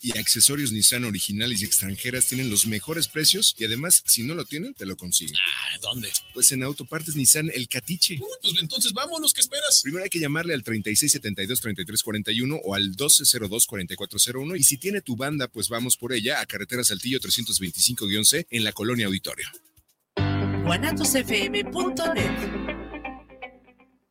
y accesorios Nissan originales y extranjeras tienen los mejores precios y además, si no lo tienen, te lo consiguen. Ah, ¿dónde? Pues en Autopartes Nissan El Catiche. pues entonces vámonos, ¿qué esperas? Primero hay que llamarle al 3672-3341 o al 1202-4401 y si tiene tu banda, pues vamos por ella a Carretera Saltillo 325-C en la Colonia Auditorio.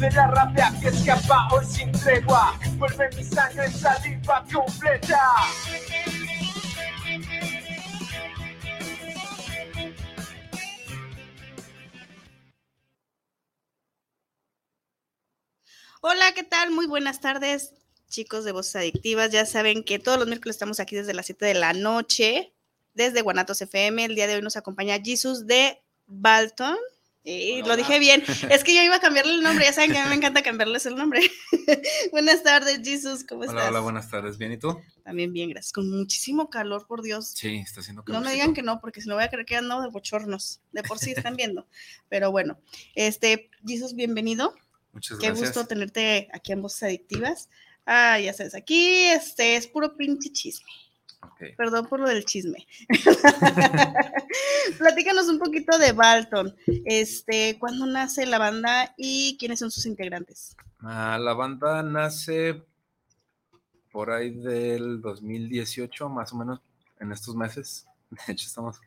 de la rabia que escapa hoy sin tregua. Vuelve mi sangre en saliva completa. Hola, ¿qué tal? Muy buenas tardes, chicos de Voces Adictivas. Ya saben que todos los miércoles estamos aquí desde las 7 de la noche desde Guanatos FM. El día de hoy nos acompaña Jesus de Balton. Y lo dije bien. Es que yo iba a cambiarle el nombre. Ya saben que a mí me encanta cambiarles el nombre. buenas tardes, Jesus. ¿Cómo hola, estás? Hola, buenas tardes. ¿Bien y tú? También bien, gracias. Con muchísimo calor, por Dios. Sí, está haciendo calor. No me digan que no, porque si no voy a creer que ando de bochornos. De por sí están viendo. Pero bueno, este, Jesus, bienvenido. Muchas Qué gracias. gusto tenerte aquí en Voces Adictivas. Ah, ya sabes, aquí este es puro pinche chisme. Okay. Perdón por lo del chisme. Platícanos un poquito de Balton. Este, ¿cuándo nace la banda y quiénes son sus integrantes? Ah, la banda nace por ahí del 2018, más o menos, en estos meses. De hecho, estamos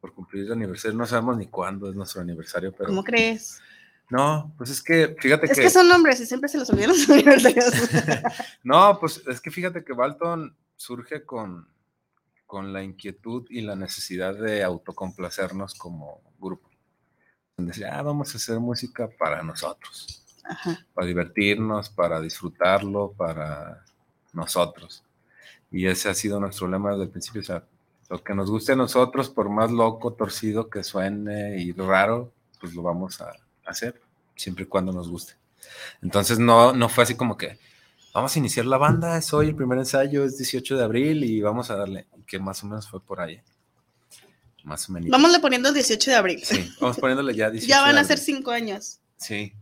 por cumplir el aniversario. No sabemos ni cuándo es nuestro aniversario, pero. ¿Cómo crees? No, pues es que, fíjate Es que. que son nombres y siempre se los olvidan los aniversarios. no, pues es que fíjate que Balton surge con, con la inquietud y la necesidad de autocomplacernos como grupo. Decir, ah, vamos a hacer música para nosotros, Ajá. para divertirnos, para disfrutarlo, para nosotros. Y ese ha sido nuestro lema desde el principio. O sea, lo que nos guste a nosotros, por más loco, torcido que suene y raro, pues lo vamos a hacer, siempre y cuando nos guste. Entonces no, no fue así como que, vamos a iniciar la banda, es hoy el primer ensayo, es 18 de abril y vamos a darle, que más o menos fue por ahí. Más o menos. Vámonos poniendo el 18 de abril. Sí, vamos poniéndole ya 18 ya van de a ser cinco años. Sí,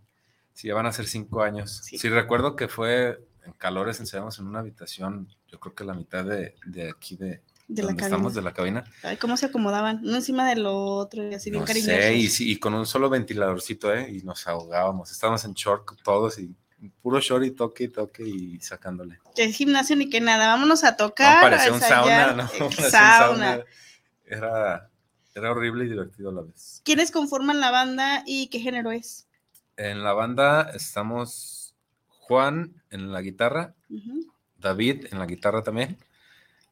sí, ya van a ser cinco años. Sí. Sí, recuerdo que fue en calores, ensayamos en una habitación, yo creo que la mitad de, de aquí de, De la cabina. estamos, de la cabina. Ay, ¿cómo se acomodaban? Uno encima del otro y así bien cariñosos. sé, y, sí, y con un solo ventiladorcito, ¿eh? Y nos ahogábamos. Estábamos en short todos y puro short y toque y toque y sacándole. Que gimnasio ni que nada. Vámonos a No, tocar. parecía a un sauna, ¿no? Eh, un sauna. Era, era horrible y divertido a la vez. ¿Quiénes conforman la banda y qué género es? En la banda estamos Juan en la guitarra. David en la guitarra también,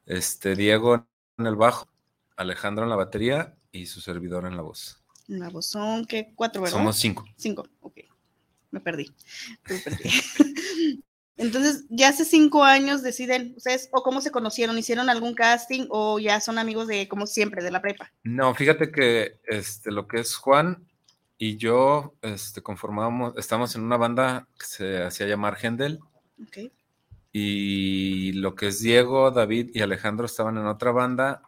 este Diego en el bajo, Alejandro en la batería y su servidor en la voz. La voz son, ¿qué? Cuatro, ¿verdad? Somos cinco. Cinco, ok. Me perdí. Me perdí. Entonces, ya hace cinco años deciden, ustedes, o cómo se conocieron, hicieron algún casting o ya son amigos de, como siempre, de la prepa. No, fíjate que este, lo que es Juan y yo este, conformábamos, estamos en una banda que se hacía llamar Hendel Ok. y lo que es Diego, David y Alejandro estaban en otra banda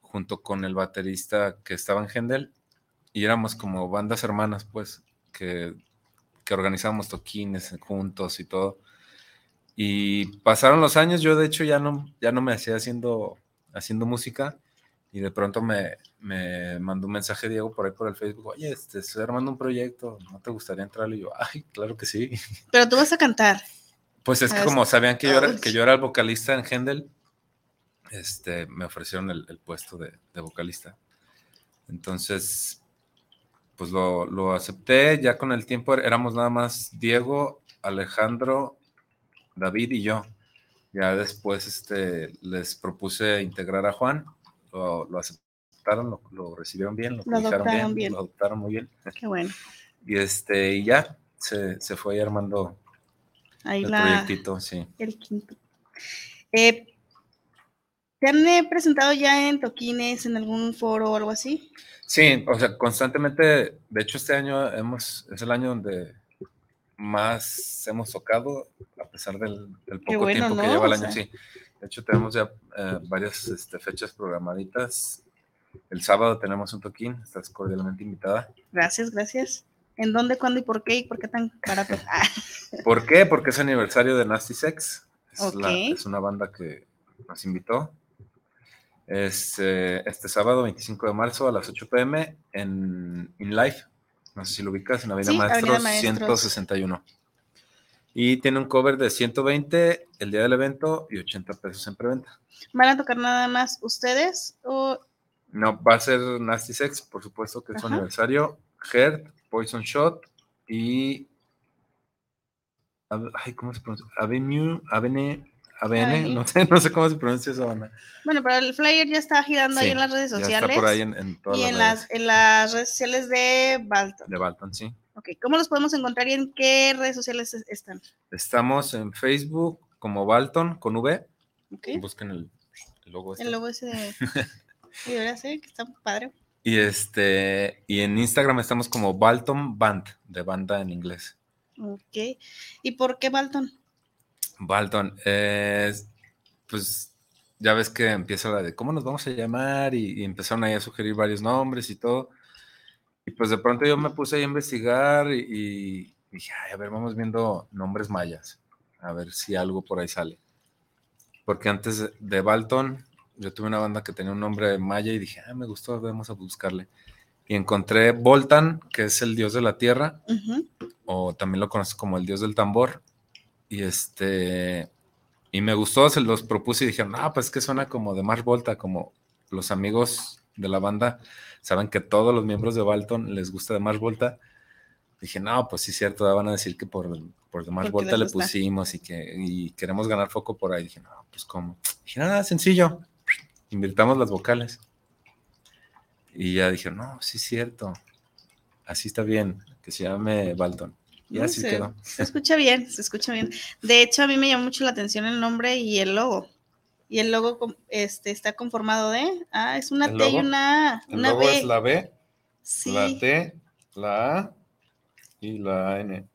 junto con el baterista que estaba en Hendel y éramos como bandas hermanas, pues, que, que organizábamos toquines juntos y todo. Y pasaron los años, yo de hecho ya no, ya no me hacía haciendo, haciendo música y de pronto me, me mandó un mensaje Diego por ahí por el Facebook, oye, este, estoy armando un proyecto, ¿no te gustaría entrar? Y yo, ay, claro que sí. Pero tú vas a cantar. Pues es que Ah, como sabían que yo era, Ouch. que yo era el vocalista en Hendel, este, me ofrecieron el, el puesto de, de vocalista. Entonces, pues lo, lo acepté. Ya con el tiempo éramos nada más Diego, Alejandro, David y yo. Ya después este, les propuse integrar a Juan, lo, lo aceptaron, lo, lo recibieron bien, lo, Lo bien. lo adoptaron muy bien. Qué bueno. Y, este, y ya se, se fue armando Ahí el la, proyectito, sí. el quinto. Eh, ¿Te han eh, presentado ya en toquines, en algún foro o algo así? Sí, o sea, constantemente, de hecho este año hemos, es el año donde más hemos tocado, a pesar del, del poco bueno, tiempo que lleva el O año, sea. sí. De hecho tenemos ya eh, varias este, fechas programaditas. El sábado tenemos un toquín, estás cordialmente invitada. Gracias, gracias. ¿En dónde, cuándo y por qué? ¿Y por qué tan barato? Ah, ¿Por qué? Porque es aniversario de Nasty Sex. Es, la- es una banda que nos invitó. Es eh, este sábado 25 de marzo a las 8 pm en In Life. No sé si lo ubicas en Avenida Sí, Maestros, Avenida Maestros. 161. Y tiene un cover de 120 el día del evento y 80 pesos en preventa. ¿Van a tocar nada más ustedes o No, va a ser Nasty Sex, por supuesto que es su aniversario. Heart, Poison Shot y. Ay, ¿cómo se pronuncia? Avenue, Avenue, Avenue. no sé, no sé cómo se pronuncia esa banda. Bueno, pero el flyer ya está girando ahí Sí, en las redes Ya sociales. está por ahí en, en todas y las en redes las, en las redes sociales de Balton. de Balton, sí. Ok, ¿cómo los podemos encontrar y en qué redes sociales es- están? Estamos en Facebook como Balton con V. Ok. Busquen el, el logo. este. El logo ese de... Sí, debería ser, que está padre. Y este, y en Instagram estamos como Balton Band, de banda en inglés. Ok. ¿Y por qué Balton? Balton, es, pues ya ves que empieza la de cómo nos vamos a llamar y, y empezaron ahí a sugerir varios nombres y todo. Y pues de pronto yo me puse ahí a investigar y, y dije, "Ay, a ver, vamos viendo nombres mayas, a ver si algo por ahí sale. Porque antes de- Balton, yo tuve una banda que tenía un nombre maya y dije, ah, me gustó, vamos a buscarle. Y encontré Voltan, que es el dios de la tierra, o también lo conozco como el dios del tambor. Y este, y me gustó, se los propuse y dijeron, ah, pues es que suena como de Mars Volta, como los amigos de la banda saben que todos los miembros de Balton les gusta de Mars Volta. Dije, no, pues sí, cierto, van a decir que por, por de Mars Porque Volta le pusimos y que y queremos ganar foco por ahí. Dije, no, pues cómo. Dije, nada, sencillo, invirtamos las vocales. Y ya dije, no, sí, cierto, así está bien, que se llame Balton. Y No así sé, quedó. Se escucha bien, se escucha bien. De hecho, a mí me llamó mucho la atención el nombre y el logo. Y el logo este, está conformado de. Ah, es una ¿El T y logo? una, El una logo B. es la B, sí. la T, la A y la N.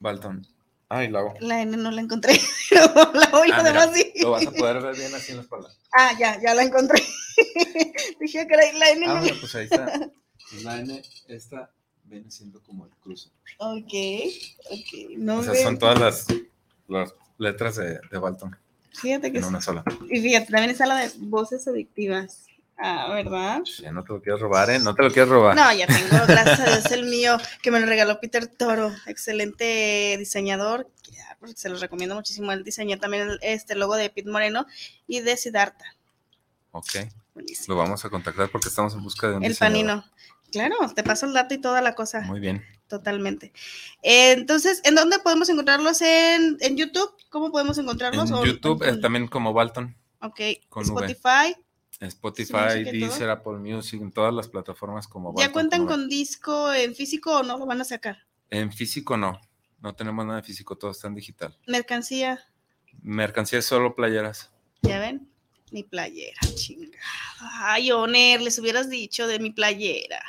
Balton. Ah, y la O. La N no la encontré. pero la voy Ah, a mira, así. Lo vas a poder ver bien así en la espalda. Ah, ya, ya la encontré. Dije que la, la N Ah, no pues ahí está. Pues La N, esta viene siendo como el cruce. Ok, ok. No O sea, son todas las, las letras de, de Balton Fíjate que en una sola. Y fíjate, también está la de voces adictivas. Ah, ¿verdad? Ya no te lo quieres robar, ¿eh? No te lo quieres robar. No, ya tengo, gracias a Dios, el mío, que me lo regaló Peter Toro, excelente diseñador. pues, Se los recomiendo muchísimo. Él diseñó también el- este logo de Pete Moreno y de Siddhartha. Ok, Buenísimo. lo vamos a contactar porque estamos en busca de un El diseñador. panino. Claro, te paso el dato y toda la cosa. Muy bien. Totalmente. Eh, entonces, ¿en dónde podemos encontrarlos? ¿En, en YouTube? ¿Cómo podemos encontrarlos? En ¿O- YouTube también como Balton. Ok, con V. Spotify. Spotify, todo. Deezer, Apple Music, en todas las plataformas como ¿Ya Balton cuentan con disco en físico o no lo van a sacar? En físico no, no tenemos nada de físico, todo está en digital. Mercancía, Mercancía es solo playeras. ¿ya ven? Mi playera, chingada. Ay, Oner, les hubieras dicho de mi playera.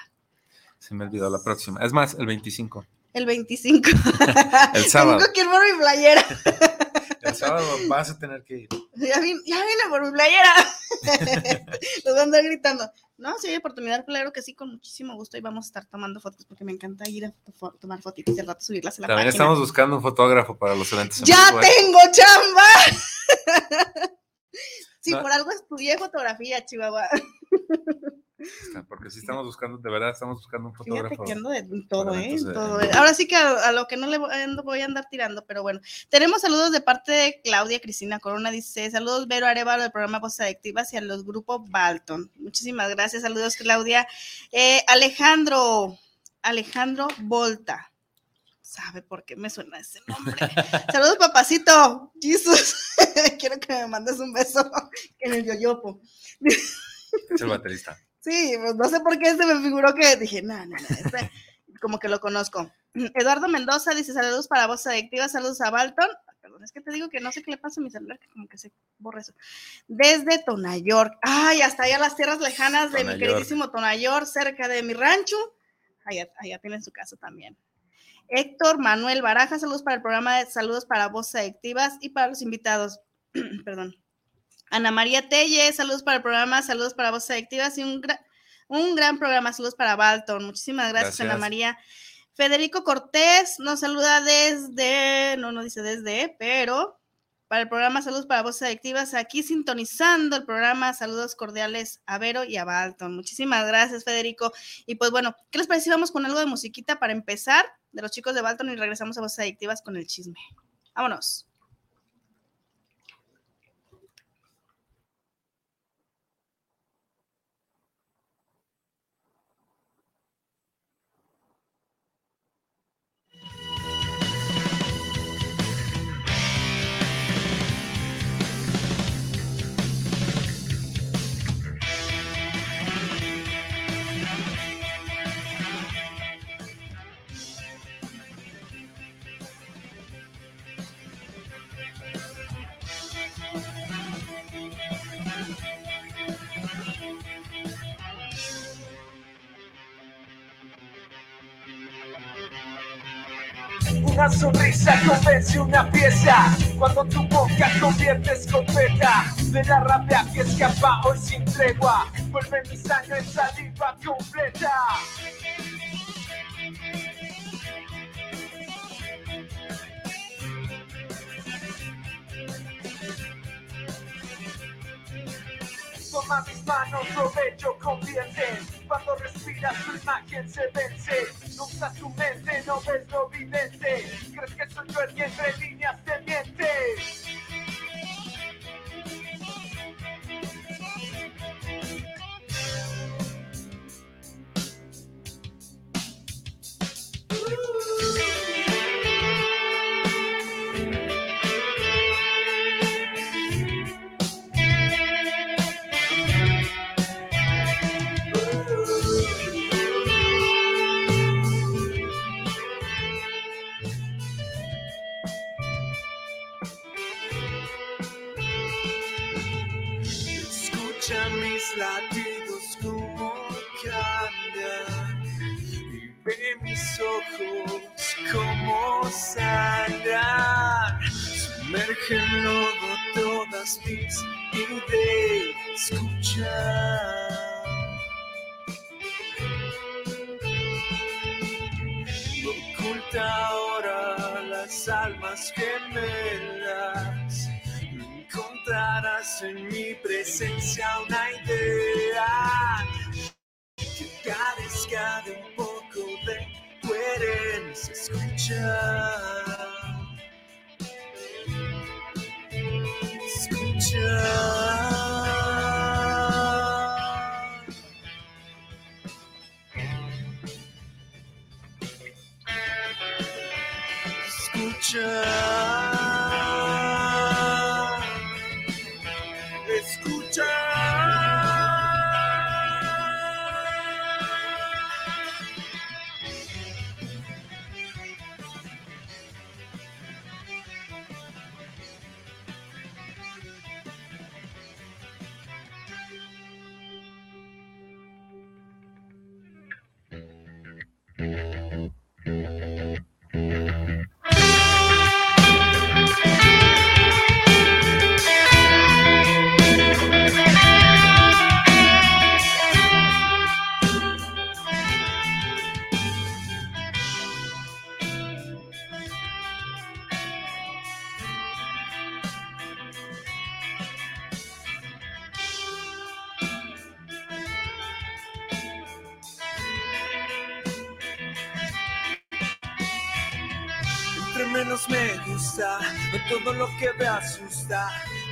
Se me olvidó la próxima. Es más, el 25. El 25. El sábado. Tengo que ir por mi playera. El sábado vas a tener que ir. Ya vine, ya vine por mi playera. Los van a andar gritando. No, si hay oportunidad, claro que sí, con muchísimo gusto. Y vamos a estar tomando fotos porque me encanta ir a tomar fotitos y al rato subirlas a la También página. estamos buscando un fotógrafo para los eventos. en ¡Ya ¿eh? tengo chamba! si No. por algo estudié fotografía, Chihuahua. Porque sí estamos buscando, de verdad estamos buscando un fotógrafo. que ando de todo, ¿eh? Ahora sí que a, a lo que no le voy, a andar tirando, pero bueno. Tenemos saludos de parte de Claudia Cristina Corona, dice, saludos Vero Arevalo del programa Voces Adictivas y a los grupos Balton. Muchísimas gracias, saludos Claudia. Eh, Alejandro, Alejandro Volta. ¿Sabe por qué me suena ese nombre? saludos papacito, Jesus. Quiero que me mandes un beso en el yoyopo. Es el baterista. Sí, pues no sé por qué se me figuró que dije, no, no, no, este, como que lo conozco. Eduardo Mendoza dice saludos para Voz Adictiva, saludos a Balton. Perdón, es que te digo que no sé qué le pasa a mi celular, que como que se borra eso. Desde Tonayork. Ay, hasta allá las tierras lejanas de mi queridísimo Tonayork, cerca de mi rancho. Allá, allá tienen su casa también. Héctor Manuel Baraja, saludos para el programa de saludos para Voces Adictivas y para los invitados. Perdón. Ana María Telle, saludos para el programa, saludos para Voces Adictivas y un, gra- un gran programa, saludos para Balton. Muchísimas gracias, Ana Gracias. María. Federico Cortés nos saluda desde, no, no dice desde, pero para el programa Saludos para Voces Adictivas, aquí sintonizando el programa, saludos cordiales a Vero y a Balton. Muchísimas gracias, Federico. Y pues bueno, ¿qué les parece? Vamos con algo de musiquita para empezar de los chicos de Balton y regresamos a Voces Adictivas con el chisme. Vámonos. Una sonrisa convence una pieza cuando tu boca convierte escopeta de la rabia que escapa hoy sin tregua. Vuelve mi sangre en saliva completa. Toma mis manos, provecho convierte. Cuando respiras, tu imagen se vence. No usas tu mente, no ves lo evidente. Crees que soy yo el que entre líneas te miente.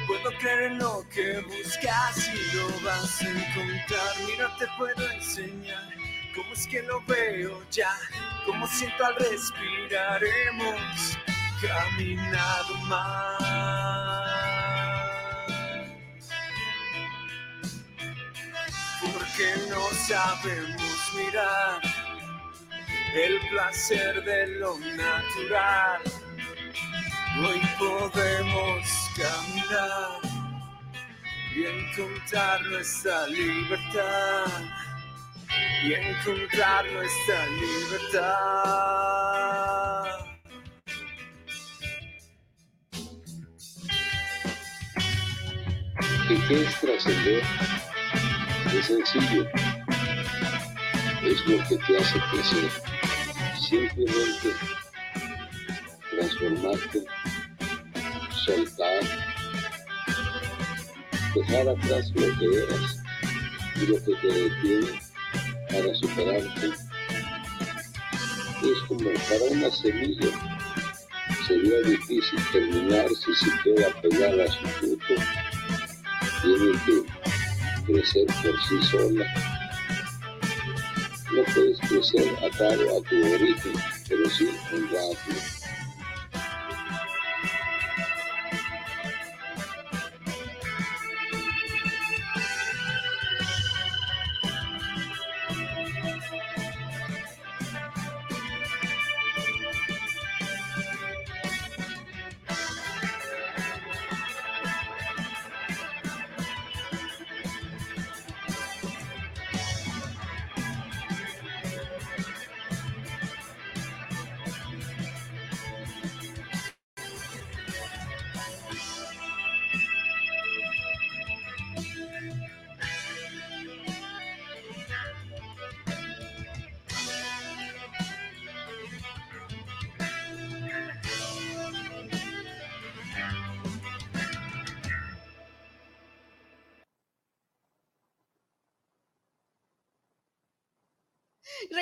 Puedo creer en lo que buscas y lo vas a encontrar. Mira, te puedo enseñar cómo es que lo veo ya. Cómo siento al respirar. Hemos caminado más. Porque no sabemos mirar el placer de lo natural. Hoy podemos caminar y encontrar nuestra libertad. Y encontrar nuestra libertad. ¿Y qué es trascender? Es sencillo. Es lo que te hace crecer. Simplemente transformarte, soltar, dejar atrás lo que eras y lo que te detiene para superarte. Es como para una semilla. Sería difícil terminar si se queda pegada a su fruto. Tiene que crecer por sí sola. No puedes crecer atado a tu origen, pero sí honrarlo.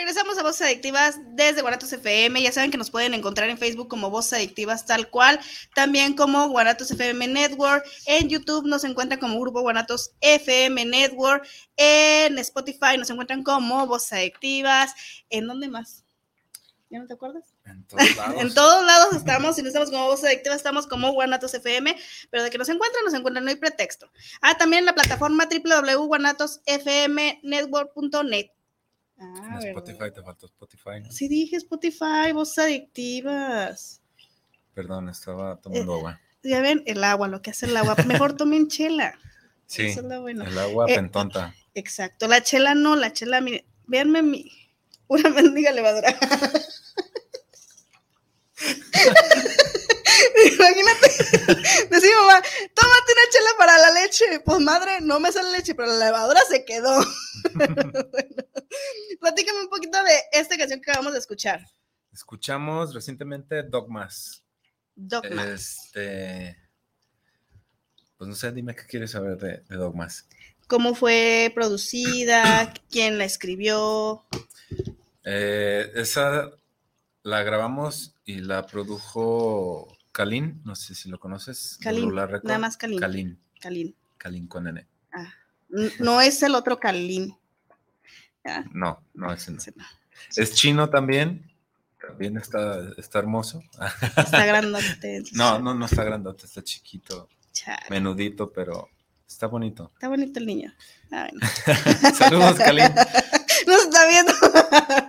Regresamos a Voces Adictivas desde Guanatos FM. Ya saben que nos pueden encontrar en Facebook como Voces Adictivas tal cual, también como Guanatos FM Network. En YouTube nos encuentran como Grupo Guanatos FM Network. En Spotify nos encuentran como Voces Adictivas. ¿En dónde más? ¿Ya no te acuerdas? En todos lados. En todos lados estamos, si no estamos como Voces Adictivas, estamos como Guanatos FM, pero de que nos encuentran, nos encuentran, no hay pretexto. Ah, también en la plataforma www.guanatosfmnetwork.net. Ah. Spotify te faltó Spotify. ¿no? Sí dije Spotify, Voces Adictivas. Perdón, estaba tomando Eh, agua. Ya ven, el agua, lo que hace el agua. Mejor tomen chela. Sí, eso es lo bueno. el agua Eh, pentonta. Exacto. La chela no, la chela, mire, véanme mi. Una mendiga levadura. Imagínate, decir mamá, tómate una chela para la leche. Pues madre, no me sale leche, pero la levadura se quedó. Bueno, platícame un poquito de esta canción que acabamos de escuchar. Escuchamos recientemente Dogmas. Dogma. Este. Pues no sé, dime qué quieres saber de, de Dogmas. ¿Cómo fue producida? ¿Quién la escribió? Eh, esa la grabamos y la produjo Kalin, no sé si lo conoces. Kalin, nada más Kalin. Kalin, Kalin. Kalin con N. N- No es el otro Kalin. Ah, No, no, ese no. Es chino también. También está, está hermoso. Está grandote. No, no, no está grandote, está chiquito, Chale, menudito, pero está bonito. Está bonito el niño. Ah, bueno. Saludos, Kalin. No está viendo.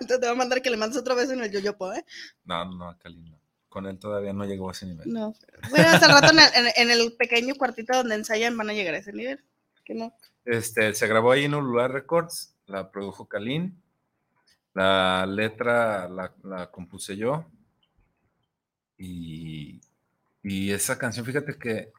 Te voy a mandar que le mandes otra vez en el yoyopo, ¿eh? No, no, Kalin no. Con él todavía no llegó a ese nivel. No. Bueno, hasta el rato en el, en- en el pequeño cuartito donde ensayan van a llegar a ese nivel. Que no. Este, se grabó ahí en Ulular Records, la produjo Kalin, la letra la, la compuse yo y, y esa canción, fíjate que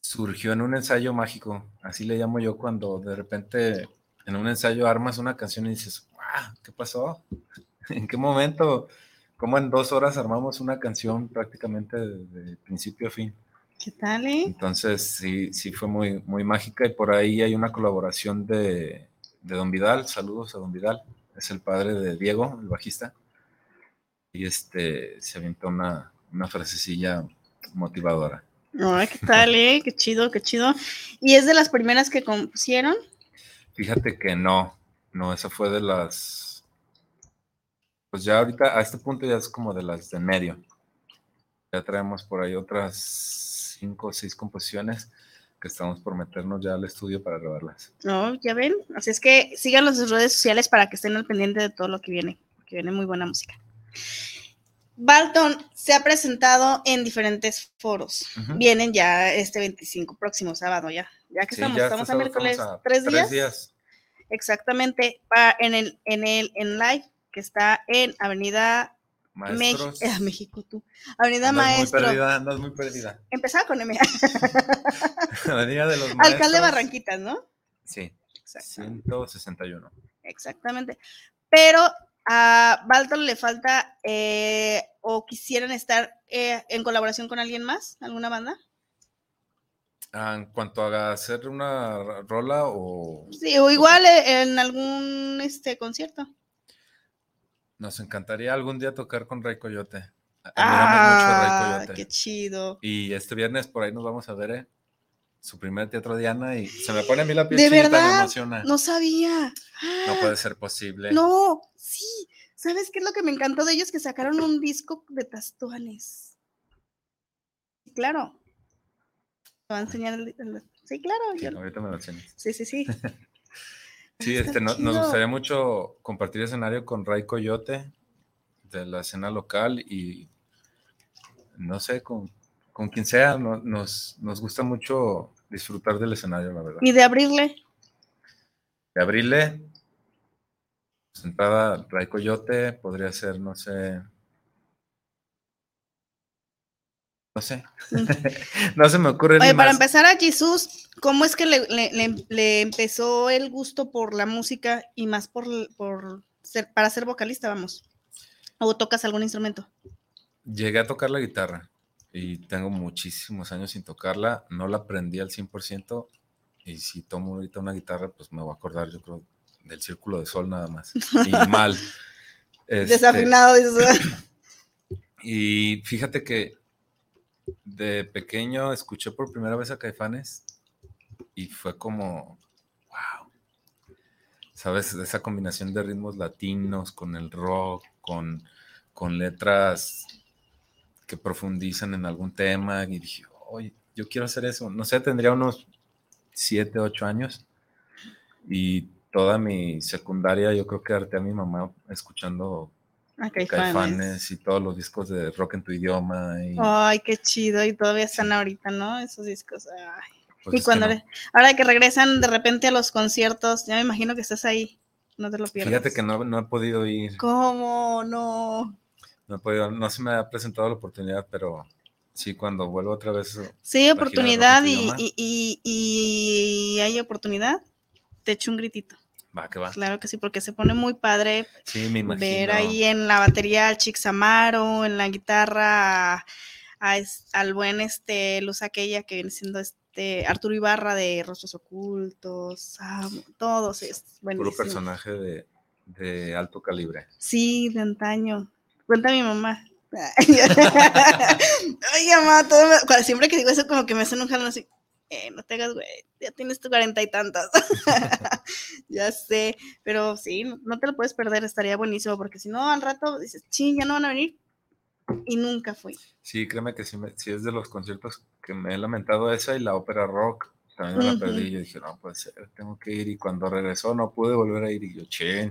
surgió en un ensayo mágico, así le llamo yo cuando de repente en un ensayo armas una canción y dices, wow, ¿qué pasó? ¿En qué momento? ¿Cómo en dos horas armamos una canción prácticamente de, de principio a fin? ¿Qué tal, eh? Entonces, sí, sí fue muy, muy mágica y por ahí hay una colaboración de, de Don Vidal. Saludos a Don Vidal. Es el padre de Diego, el bajista. y este se aventó una, una frasecilla motivadora. Ay, ¿qué tal, eh? Qué chido, qué chido. ¿Y es de las primeras que compusieron? Fíjate que no, no, esa fue de las. Pues ya ahorita, a este punto ya es como de las de medio. Ya traemos por ahí otras cinco o seis composiciones que estamos por meternos ya al estudio para grabarlas. No, ya ven. Así es que en sus redes sociales para que estén al pendiente de todo lo que viene, porque viene muy buena música. Balton se ha presentado en diferentes foros. Vienen ya este 25, próximo sábado, ya. Ya que Sí, estamos, ya estamos este a miércoles, estamos a ¿tres días? Tres días. Exactamente, en el, en el, en live, que está en Avenida Maestros. eh, México, tú. Avenida andas muy Maestro. perdida, andas muy perdida. Empezaba con M. Avenida de los Maestros. Alcalde Barranquitas, ¿no? Sí, Exactamente. 161. Exactamente. Pero a Balton le falta eh, o quisieran estar eh, en colaboración con alguien más, alguna banda. Ah, en cuanto a hacer una rola o Sí, o igual eh, en algún este concierto. Nos encantaría algún día tocar con Ray Coyote. Admiramos mucho Ah, Coyote. qué chido. Y este viernes por ahí nos vamos a ver ¿eh? su primer teatro Diana y se me pone a mí la piel De chinita, me verdad, emociona. No, no sabía. puede ser posible. No, sí. ¿Sabes qué es lo que me encantó de ellos? Que sacaron un disco de tastuanes. Claro. Te va a enseñar el, el- Sí, claro. Sí, yo- ahorita me lo enseñas. Sí, sí, sí. Sí, este, no- nos gustaría mucho compartir escenario con Ray Coyote de la escena local y no sé, con, con quien sea, no- nos, nos gusta mucho disfrutar del escenario, la verdad. Y de abrirle. De abrirle, pues, entrada Ray Coyote, podría ser, no sé. No sé. no se me ocurre Oye, para más. empezar a Jesús, ¿cómo es que le, le- empezó el gusto por la música y más por, por ser, para ser vocalista, vamos? ¿O tocas algún instrumento? Llegué a tocar la guitarra y tengo muchísimos años sin tocarla. No la aprendí al 100% y si tomo ahorita una guitarra, pues me voy a acordar, yo creo, del círculo de sol nada más. Y mal. Este, Desafinado. Y fíjate que de pequeño escuché por primera vez a Caifanes y fue como, wow. ¿Sabes? Esa combinación de ritmos latinos con el rock, con, con letras que profundizan en algún tema. Y dije, oye, yo quiero hacer eso. No sé, tendría unos 7, 8 años. Y toda mi secundaria, yo creo que harté a mi mamá escuchando Caifanes. Caifanes. y todos los discos de rock en tu idioma. Y, Ay, qué chido. Y todavía están ahorita, ¿no? Esos discos. Ay. pues, y que cuando no. ahora que regresan de repente a los conciertos, ya me imagino que estás ahí. No te lo pierdas. Fíjate que no, no he podido ir, ¿Cómo? No. no he podido, no se me ha presentado la oportunidad, pero sí, cuando vuelvo otra vez. Sí, oportunidad tu y, y, y- y hay oportunidad. Te echo un gritito. Va, que va. Claro que sí, porque se pone muy padre Sí, me imagino. ver ahí en la batería al Chix Amaro, en la guitarra a- al buen este Luz aquella que viene siendo este Arturo Ibarra de Rostros Ocultos, ah, todos es Puro buenísimo. personaje de, de alto calibre. Sí, de antaño. Cuenta mi mamá. Ay, mamá, todo me- cuando- siempre que digo eso como que me hacen un jalón así. Eh, no te hagas, güey, ya tienes tu cuarenta y tantas. ya sé, pero sí, no, te lo puedes perder, estaría buenísimo, porque si no, al rato dices, ching, ya no van a venir. Y nunca fui. Sí, créeme que sí, me- sí es de los conciertos que me he lamentado esa y la ópera rock. También me la Ujú. perdí y yo dije, no puede ser, tengo que ir. Y cuando regresó no pude volver a ir y yo, che,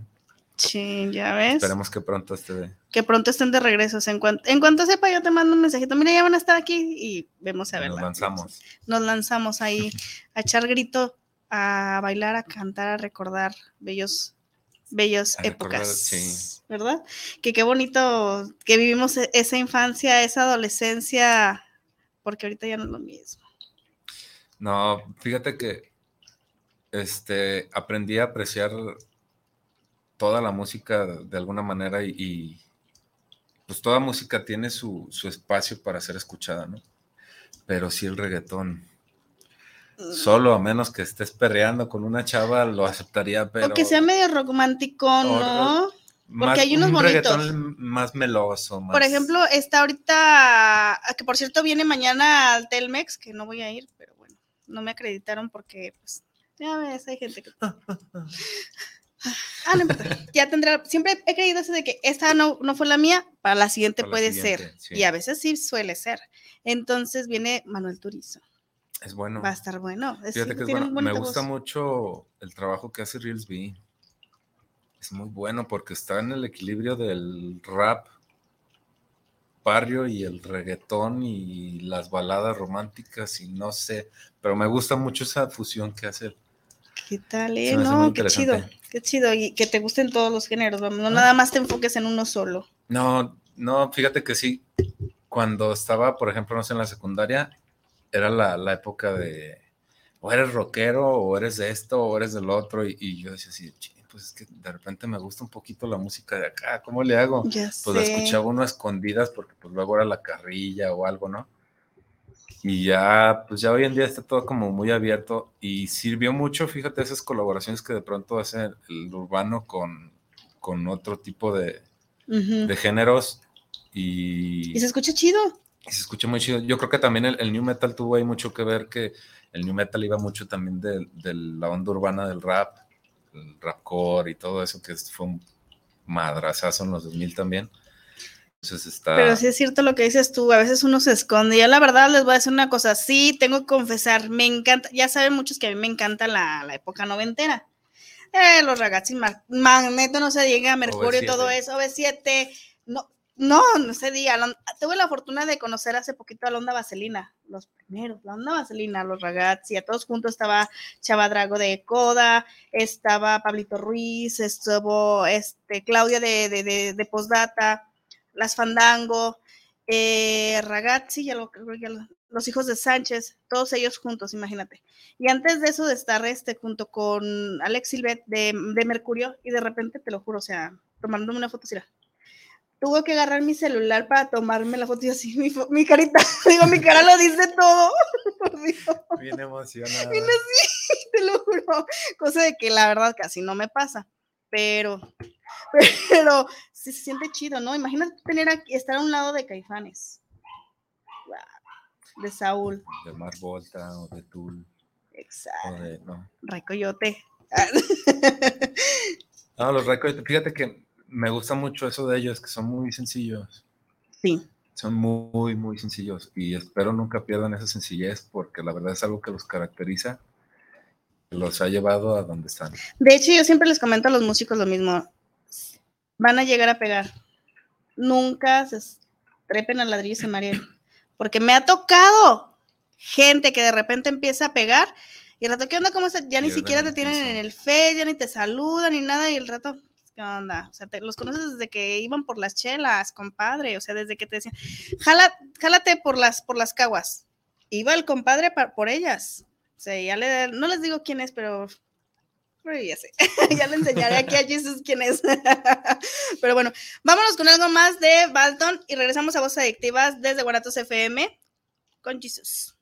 Ya ves. esperemos que pronto esté de... Que pronto estén de regreso. en, cuanto, en cuanto sepa, yo te mando un mensajito. Mira, ya van a estar aquí y vemos a ver. Nos lanzamos. nos lanzamos ahí a echar grito, a bailar, a cantar, a recordar bellos, bellos A recordar, épocas, sí. ¿verdad? Que qué bonito que vivimos e- esa infancia, esa adolescencia, porque ahorita ya no es lo mismo. No, fíjate que este, aprendí a apreciar toda la música de alguna manera y, y, pues toda música tiene su, su espacio para ser escuchada, ¿no? Pero sí el reggaetón. Solo a menos que estés perreando con una chava, lo aceptaría, pero o que sea medio romántico, ¿no? más, hay unos un bonitos. reggaetón más meloso. Más... Por ejemplo, está ahorita, que por cierto viene mañana al Telmex, que no voy a ir, pero bueno, no me acreditaron porque, pues, ya ves, hay gente que... Ah, no importa. Ya tendrá, siempre he creído eso de que esta no, no fue la mía, para la siguiente Para la puede siguiente, ser. sí. Y a veces sí suele ser. Entonces viene Manuel Turizo. es bueno. Va a estar bueno. Es- Fíjate que es tiene bueno. Me gusta voz. mucho el trabajo que hace Reels B. Es muy bueno porque está en el equilibrio del rap barrio y el reggaetón y las baladas románticas y no sé, pero me gusta mucho esa fusión que hace. ¿Qué tal, eh? No, qué chido. Qué chido. Y que te gusten todos los géneros. vamos, No nada más te enfoques en uno solo. No, no, fíjate que sí. Cuando estaba, por ejemplo, no sé, en la secundaria, era la, la época de o eres rockero, o eres de esto, o eres del otro, y, y yo decía así, "Chin, pues es que de repente me gusta un poquito la música de acá, ¿cómo le hago? Ya Pues la escuchaba uno a escondidas porque pues luego era la carrilla o algo, ¿no? Y ya, pues ya hoy en día está todo como muy abierto y sirvió mucho, fíjate, esas colaboraciones que de pronto hace el urbano con, con otro tipo de, de géneros y, Y se escucha chido. y se escucha muy chido. Yo creo que también el, el new metal tuvo ahí mucho que ver, que el new metal iba mucho también de, de la onda urbana del rap, el rapcore y todo eso, que fue un madrazazo en los 2000 también. Entonces está... Pero sí es cierto lo que dices tú, a veces uno se esconde. Yo la verdad les voy a decir una cosa, sí, tengo que confesar, me encanta, ya saben muchos que a mí me encanta la, la época noventera. Eh, los ragazzi, Mag- Magneto, no se diga, Mercurio, OV7. todo eso, OV7, no, no, no se diga. tuve la fortuna de conocer hace poquito a la onda Vaselina, los primeros, la onda Vaselina, los ragazzi, a todos juntos estaba Chava Drago de Coda, estaba Pablito Ruiz, estuvo este, Claudia de, de, de, de Postdata, las Fandango, eh, Ragazzi, ya lo, ya lo- los hijos de Sánchez, todos ellos juntos, imagínate. Y antes de eso de estar este junto con Alex Silvet de, de Mercurio, y de repente, te lo juro, o sea, tomándome una foto así, tuve que agarrar mi celular para tomarme la foto y así, mi, mi carita, digo, mi cara lo dice todo. Bien emocionada. Vine así, te lo juro. Cosa de que la verdad casi no me pasa. Pero, pero sí se siente chido, ¿no? Imagínate tener aquí, estar a un lado de Caifanes. De Saúl. De Mar Volta o de Tool Exacto. o de... No, Ray Coyote. no los Records, fíjate que me gusta mucho eso de ellos, que son muy sencillos. Sí. Son muy, muy sencillos y espero nunca pierdan esa sencillez porque la verdad es algo que los caracteriza, los ha llevado a donde están. De hecho, yo siempre les comento a los músicos lo mismo. Van a llegar a pegar. Nunca se trepen al ladrillo y se mareen. Porque me ha tocado gente que de repente empieza a pegar y el rato, ¿qué onda? ¿Cómo? Ya ni siquiera te tienen en el fe, ya ni te saludan ni nada y el rato, ¿qué onda? O sea, te- los conoces desde que iban por las chelas, compadre. O sea, desde que te decían, Jala, jálate por las, por las caguas. Iba el compadre pa- por ellas. Sea, ya le, no les digo quién es, pero pero ya sé, ya le enseñaré aquí a Jesus quién es. Pero bueno, vámonos con algo más de Balton y regresamos a Voces Adictivas desde Guanatos FM con Jesus.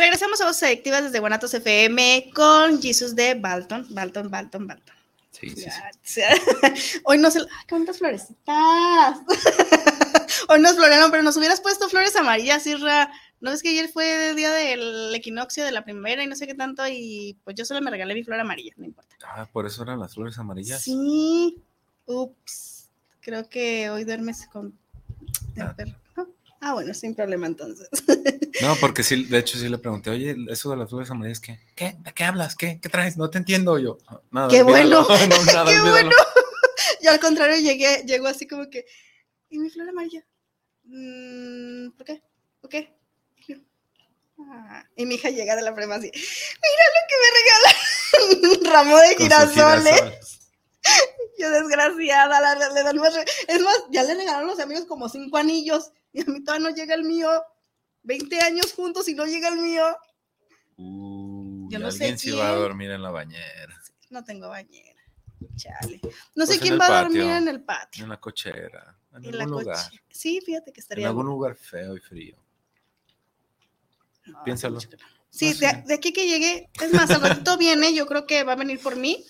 Regresamos a Voces Adictivas desde Guanatos FM con Jesus de Balton, Balton, Balton, Balton. Sí, sí. Hoy no se... ¡Ay, qué bonitas florecitas! Hoy nos florearon, pero nos hubieras puesto flores amarillas, Irra. ¿No ves que ayer fue el día del equinoccio de la primavera y no sé qué tanto? Y pues yo solo me regalé mi flor amarilla, no importa. Ah, por eso eran las flores amarillas. Sí. Ups. Creo que hoy duermes con el Ah. Ah, bueno, sin problema entonces. No, porque sí, de hecho sí le pregunté, oye, eso de las flores amarillas, ¿qué? ¿Qué? ¿De qué hablas? ¿Qué? ¿Qué traes? No te entiendo yo. Nada, ¡Qué olvídalo. bueno! No, nada, ¡Qué olvídalo. bueno! Yo al contrario llegué, llegó así como que, ¿y mi flor amarilla? Mm, ¿Por qué? ¿Por qué? "Ah". Y mi hija llega de la prema así, mira lo que me regala, un ramo de girasoles. girasoles. Yo desgraciada, la- más re- Es más, ya le regalaron los amigos como cinco anillos y a mí todavía no llega el mío. 20 años juntos y no llega el mío. Uy, Yo no sé alguien sí va a quién. dormir en la bañera, No tengo bañera. Chale. No sé Pues en quién va a dormir en el patio. en la cochera, en En la algún coche. lugar, Sí, fíjate que en estaría algún bueno. lugar feo y frío. No, piénsalo. no. Sí, de, sé. de aquí que llegue, es más, al ratito viene, yo creo que va a venir por mí.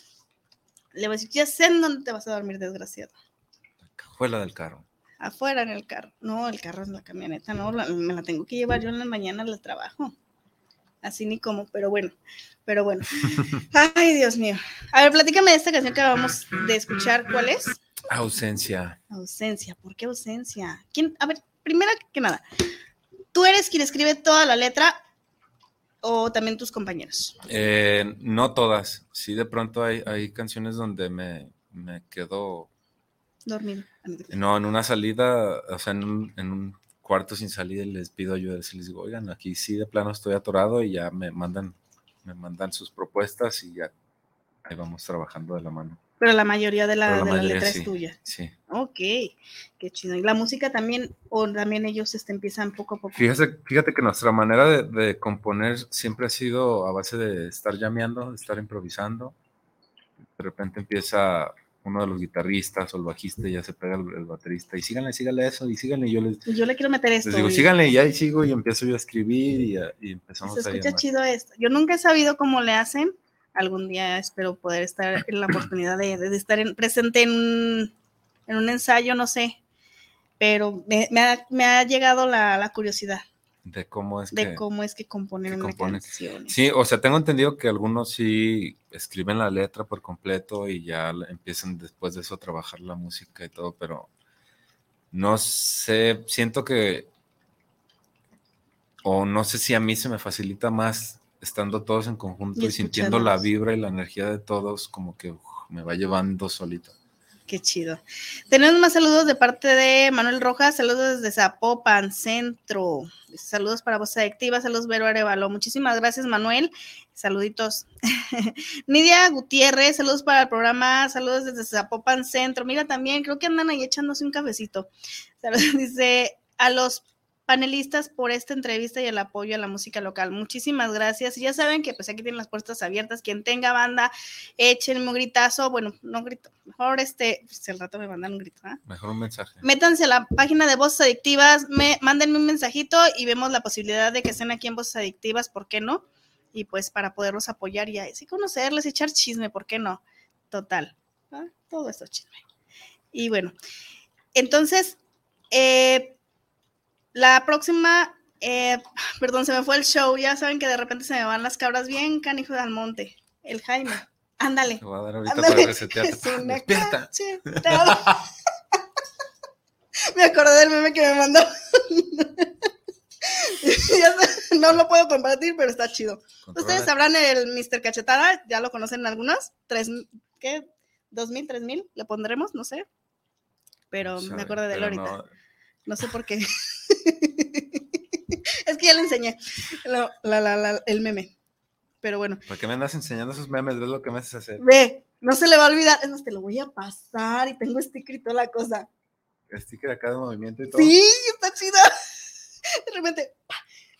Le voy a decir, ya sé en dónde te vas a dormir, desgraciado. La cajuela del carro. Afuera en el carro. No, el carro es la camioneta, no, la- me la tengo que llevar yo en la mañana al trabajo. Así ni como, pero bueno, pero bueno. Ay, Dios mío. A ver, platícame de esta canción que acabamos de escuchar. ¿Cuál es? Ausencia. Ausencia. ¿Por qué ausencia? ¿Quién? A ver, primero que nada, ¿tú eres quien escribe toda la letra o también tus compañeros? Eh, no todas. Sí, de pronto hay, hay canciones donde me, me quedo, Dormido. no, en una salida, o sea, en un, en un cuarto sin salida les pido ayuda. Les digo, oigan, aquí sí de plano estoy atorado y ya me mandan, me mandan sus propuestas y ya ahí vamos trabajando de la mano. Pero la mayoría de la, la de la mayoría letra sí. es tuya. Sí. Ok, qué chido. ¿Y la música también, o también ellos este, empiezan poco a poco? Fíjate, fíjate que nuestra manera de, de componer siempre ha sido a base de estar llameando, de estar improvisando. De repente empieza uno de los guitarristas o el bajista ya se pega el, el baterista y síganle, síganle eso y síganle. Y yo les, Yo le quiero meter esto. les digo, y- síganle y ahí sigo y empiezo yo a escribir y, a- y empezamos se a escucha chido esto. Yo nunca he sabido cómo le hacen. Algún día espero poder estar en la oportunidad de, de estar en- presente en un, en un ensayo, no sé. Pero me, me ha, me ha llegado la, la curiosidad de cómo es de que... cómo es que componen que una componen. canción. Sí, o sea, tengo entendido que algunos sí escriben la letra por completo y ya empiezan después de eso a trabajar la música y todo, pero no sé, siento que, o no sé si a mí se me facilita más estando todos en conjunto Y y, sintiendo la vibra y la energía de todos, como que uf, me va llevando solito. Qué chido. Tenemos más saludos de parte de Manuel Rojas, saludos desde Zapopan, Centro. Saludos para Voz Adictiva, saludos Vero Arevalo. Muchísimas gracias, Manuel. Saluditos. Nidia Gutiérrez, saludos para el programa, saludos desde Zapopan, Centro. Mira también, creo que andan ahí echándose un cafecito. Dice a los panelistas por esta entrevista y el apoyo a la música local. Muchísimas gracias. Y ya saben que pues aquí tienen las puertas abiertas. Quien tenga banda, échenme un gritazo. Bueno, no grito. Mejor este, pues el rato me mandan un grito. ¿ah? Mejor un mensaje. Métanse a la página de Voces Adictivas, me, mándenme un mensajito y vemos la posibilidad de que estén aquí en Voces Adictivas, ¿por qué no? Y pues para poderlos apoyar y así conocerles, echar chisme, ¿por qué no? Total. Todo esto chisme. Y bueno, entonces, eh, la próxima, eh, perdón, se me fue el show, ya saben que de repente se me van las cabras bien canijo al monte. El Jaime, ándale. Te voy a dar ahorita Ándale, para resetearte. Despierta. me acordé del meme que me mandó. No lo puedo compartir, pero está chido. Ustedes sabrán el Mr. Cachetada, ya lo conocen algunos. Tres, ¿Qué? ¿Dos mil, tres mil? Le pondremos, no sé. Pero me Sabe, acordé de él ahorita. no, No sé por qué. es que ya le enseñé la- la- la- el meme. Pero bueno, ¿Por qué me andas enseñando esos memes? ¿Ves lo que me haces hacer? ve, no se le va a olvidar. Es más, te lo voy a pasar y tengo sticker y toda la cosa. Sticker acá de movimiento y todo. Sí, está chida. De repente,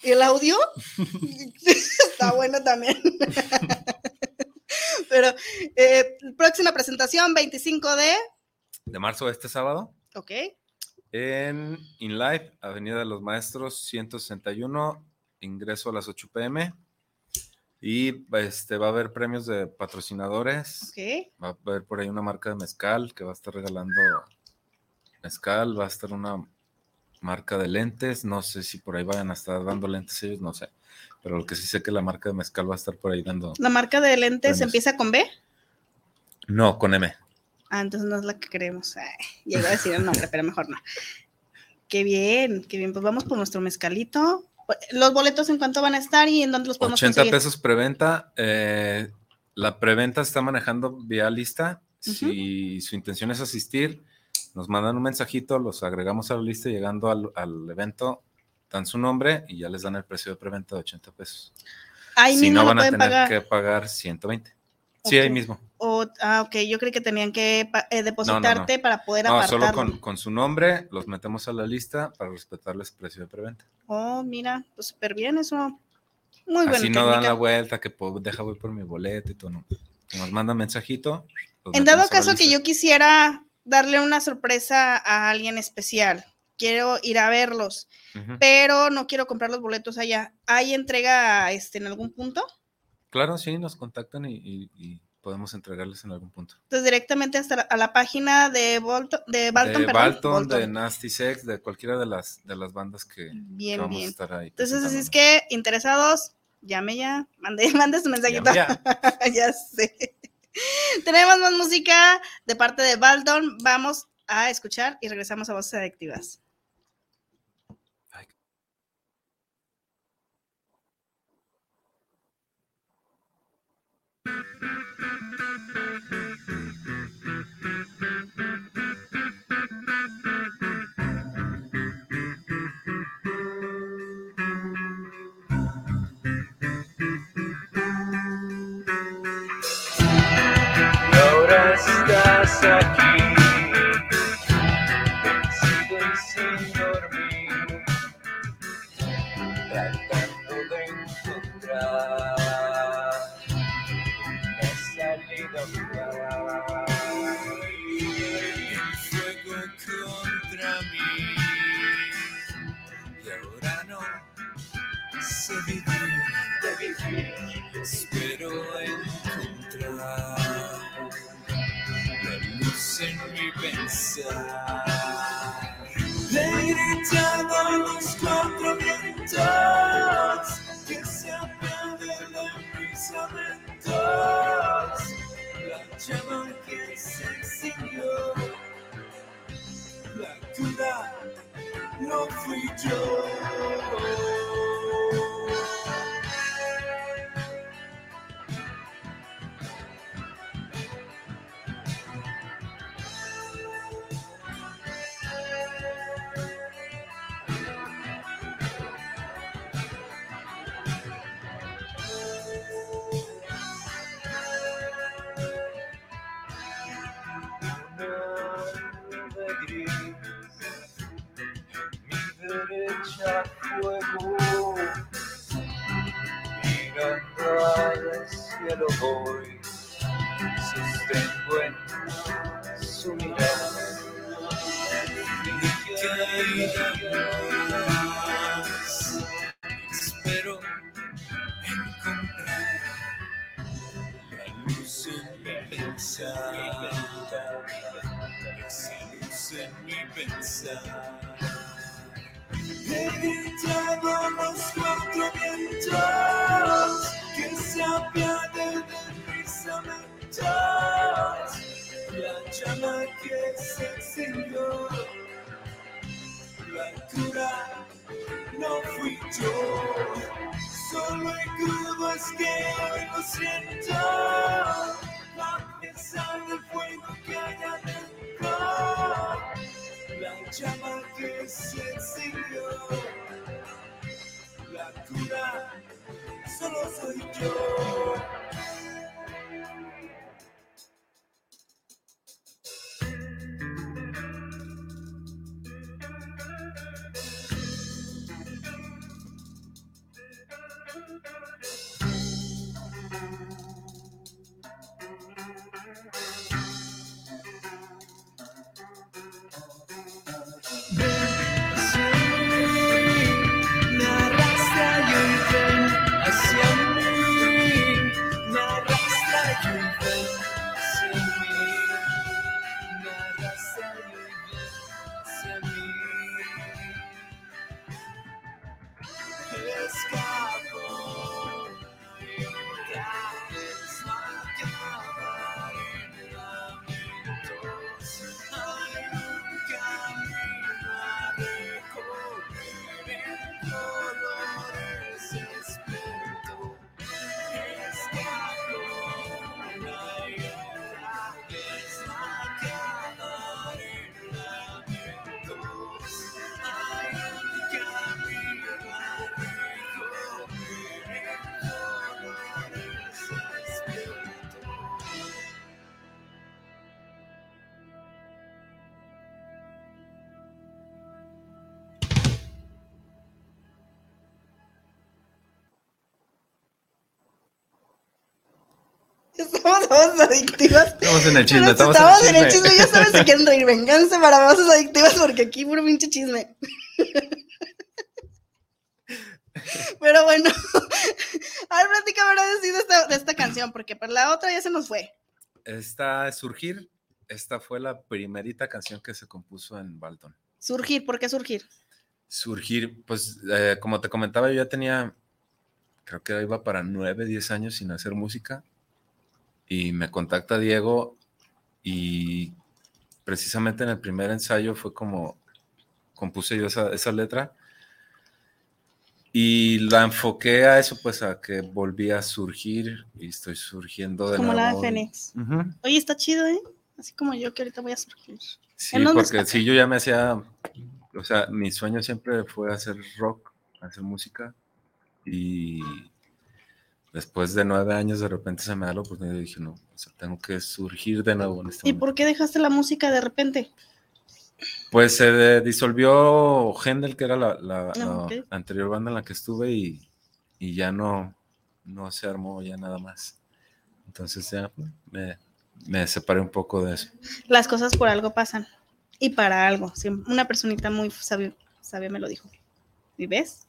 y el audio está bueno también. Pero eh, próxima presentación, 25 de. De marzo este sábado. Ok. En InLive, Avenida de los Maestros 161, ingreso a las 8 pm. Y este, va a haber premios de patrocinadores. Ok. Va a haber por ahí una marca de mezcal que va a estar regalando mezcal. Va a estar una marca de lentes. No sé si por ahí vayan a estar dando lentes ellos, no sé. Pero lo que sí sé que la marca de mezcal va a estar por ahí dando. La marca de lentes Premios. empieza con B. No, con M. Ah, entonces no es la que queremos. Ay, ya iba a decir el nombre, pero mejor no. Qué bien, qué bien. Pues vamos por nuestro mezcalito. Los boletos en cuánto van a estar y en dónde los podemos 80 conseguir. pesos preventa. eh, la preventa está manejando vía lista. Si su intención es asistir, nos mandan un mensajito, los agregamos a la lista y llegando al, al evento, dan su nombre y ya les dan el precio de preventa de 80 pesos. Ahí si mismo no, van a tener pagar. que pagar 120. Sí, ahí mismo. O, ah, ok, yo creí que tenían que pa- eh, depositarte para poder No, apartarlo. solo con, con su nombre los metemos a la lista para respetarles el precio de preventa. Oh, mira, pues súper bien eso. Muy buena Así no dan la vuelta, que po- deja voy por mi boleto y todo. No. Nos mandan mensajito. En dado caso que yo quisiera darle una sorpresa a alguien especial, quiero ir a verlos, pero no quiero comprar los boletos allá. ¿Hay entrega este, en algún punto? Claro, sí, nos contactan y, y- y podemos entregarles en algún punto. Entonces directamente hasta la, a la página de, Bolton, de Balton, de perdón. Balton, Bolton. de Nasty Sex, de cualquiera de las, de las bandas que, vamos bien. a estar ahí. Entonces, así es que interesados, Llame ya, mande, mande su mensajito. Ya. ya sé. Tenemos más música de parte de Baldon. Vamos a escuchar y regresamos a Voces Adictivas. Y ahora estás pensar. Le he gritado a los cuatro vientos que se apiaden de mis lamentos. La llama que se extinguió, la cura no fui yo. Voces adictivas. Estamos en el chisme, Pero estamos, estamos en el chisme. Ya sabes si quieren reír. Venganse para voces adictivas porque aquí puro pinche chisme. Pero bueno, a ver, platícame ahora sí de esta, de esta canción, porque para la otra ya se nos fue. Esta es Surgir. Esta fue la primerita canción que se compuso en Balton. Surgir, ¿por qué surgir? Surgir, pues eh, como te comentaba, yo ya tenía creo que iba para nueve, diez años sin hacer música. Y me contacta Diego y precisamente en el primer ensayo fue como compuse yo esa, esa letra y la enfoqué a eso, pues a que volví a surgir y estoy surgiendo de Como la de nuevo. Fénix. Ujú. Oye, está chido, ¿eh? Así como yo que ahorita voy a surgir. Sí, ¿En dónde porque sí, yo ya me hacía, o sea, mi sueño siempre fue hacer rock, hacer música. Y después de nueve años de repente se me da la oportunidad y dije, no, o sea, tengo que surgir de nuevo en este ¿Y momento. por qué dejaste la música de repente? Pues se disolvió Händel, que era la, la- Ah, la anterior banda en la que estuve y, y ya no, no se armó ya nada más. Entonces ya me, me separé un poco de eso. Las cosas por algo pasan. Y para algo. Una personita muy sabia, sabia me lo dijo. ¿Y ves?